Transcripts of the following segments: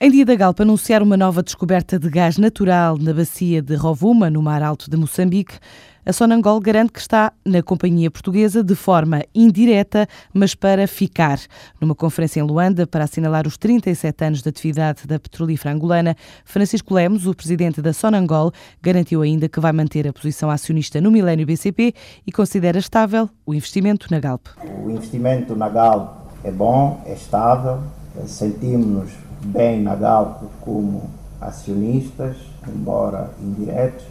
Em dia da Galpa anunciar uma nova descoberta de gás natural na bacia de Rovuma, no Mar Alto de Moçambique, a Sonangol garante que está na companhia portuguesa de forma indireta, mas para ficar. Numa conferência em Luanda, para assinalar os 37 anos de atividade da petrolífera angolana, Francisco Lemos, o presidente da Sonangol, garantiu ainda que vai manter a posição acionista no Milênio BCP e considera estável o investimento na Galp. O investimento na Galp é bom, é estável, sentimos-nos bem na Galp como acionistas, embora indiretos,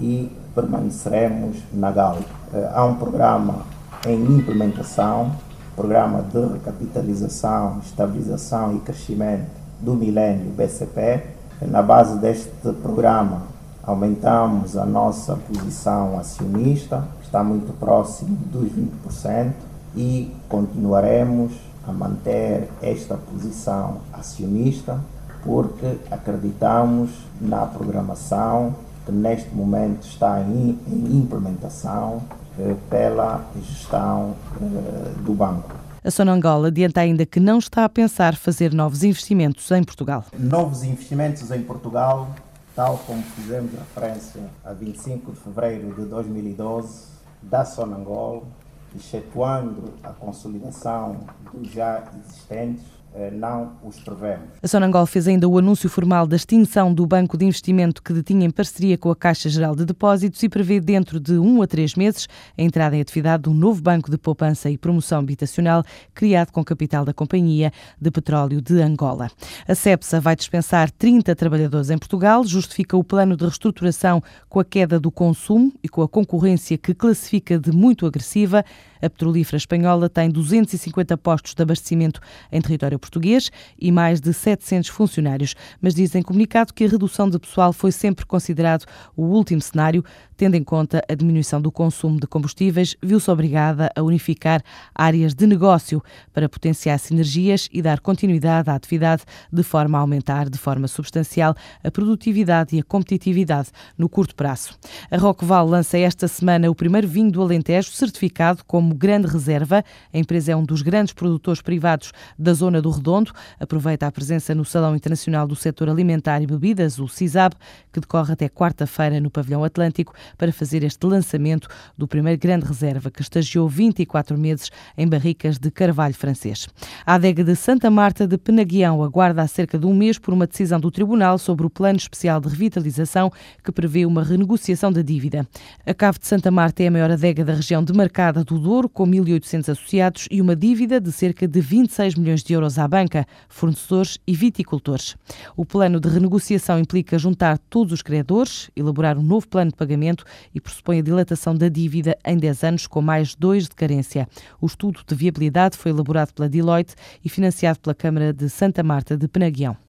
e permaneceremos na Galp. Eh, há um programa em implementação, programa de recapitalização, estabilização e crescimento do milênio BCP. Na base deste programa, aumentamos a nossa posição acionista, está muito próximo dos 20%, e continuaremos a manter esta posição acionista porque acreditamos na programação que neste momento está em, em implementação eh, pela gestão eh, do banco. A Sonangol adianta ainda que não está a pensar fazer novos investimentos em Portugal. Novos investimentos em Portugal, tal como fizemos referência a 25 de fevereiro de 2012, da Sonangol, excetuando a consolidação dos já existentes, não os prevemos. A Sonangol fez ainda o anúncio formal da extinção do banco de investimento que detinha em parceria com a Caixa Geral de Depósitos e prevê dentro de um a três meses a entrada em atividade de um novo banco de poupança e promoção habitacional criado com capital da Companhia de Petróleo de Angola. A CEPSA vai dispensar 30 trabalhadores em Portugal, justifica o plano de reestruturação com a queda do consumo e com a concorrência que classifica de muito agressiva. A petrolífera espanhola tem 250 postos de abastecimento em território português e mais de 700 funcionários, mas diz em comunicado que a redução de pessoal foi sempre considerado o último cenário, tendo em conta a diminuição do consumo de combustíveis, viu-se obrigada a unificar áreas de negócio para potenciar sinergias e dar continuidade à atividade de forma a aumentar de forma substancial a produtividade e a competitividade no curto prazo. A Roqueval lança esta semana o primeiro vinho do Alentejo certificado como grande reserva. A empresa é um dos grandes produtores privados da zona do do Redondo aproveita a presença no Salão Internacional do Setor Alimentar e Bebidas, o CISAB, que decorre até quarta-feira no Pavilhão Atlântico, para fazer este lançamento do primeiro grande reserva que estagiou 24 meses em barricas de carvalho francês. A adega de Santa Marta de Penaguião aguarda há cerca de um mês por uma decisão do Tribunal sobre o Plano Especial de Revitalização que prevê uma renegociação da dívida. A Cave de Santa Marta é a maior adega da região demarcada do Douro, com 1.800 associados e uma dívida de cerca de 26 milhões de euros à banca, fornecedores e viticultores. O plano de renegociação implica juntar todos os credores, elaborar um novo plano de pagamento e pressupõe a dilatação da dívida em 10 anos com mais dois de carência. O estudo de viabilidade foi elaborado pela Deloitte e financiado pela Câmara de Santa Marta de Penaguião.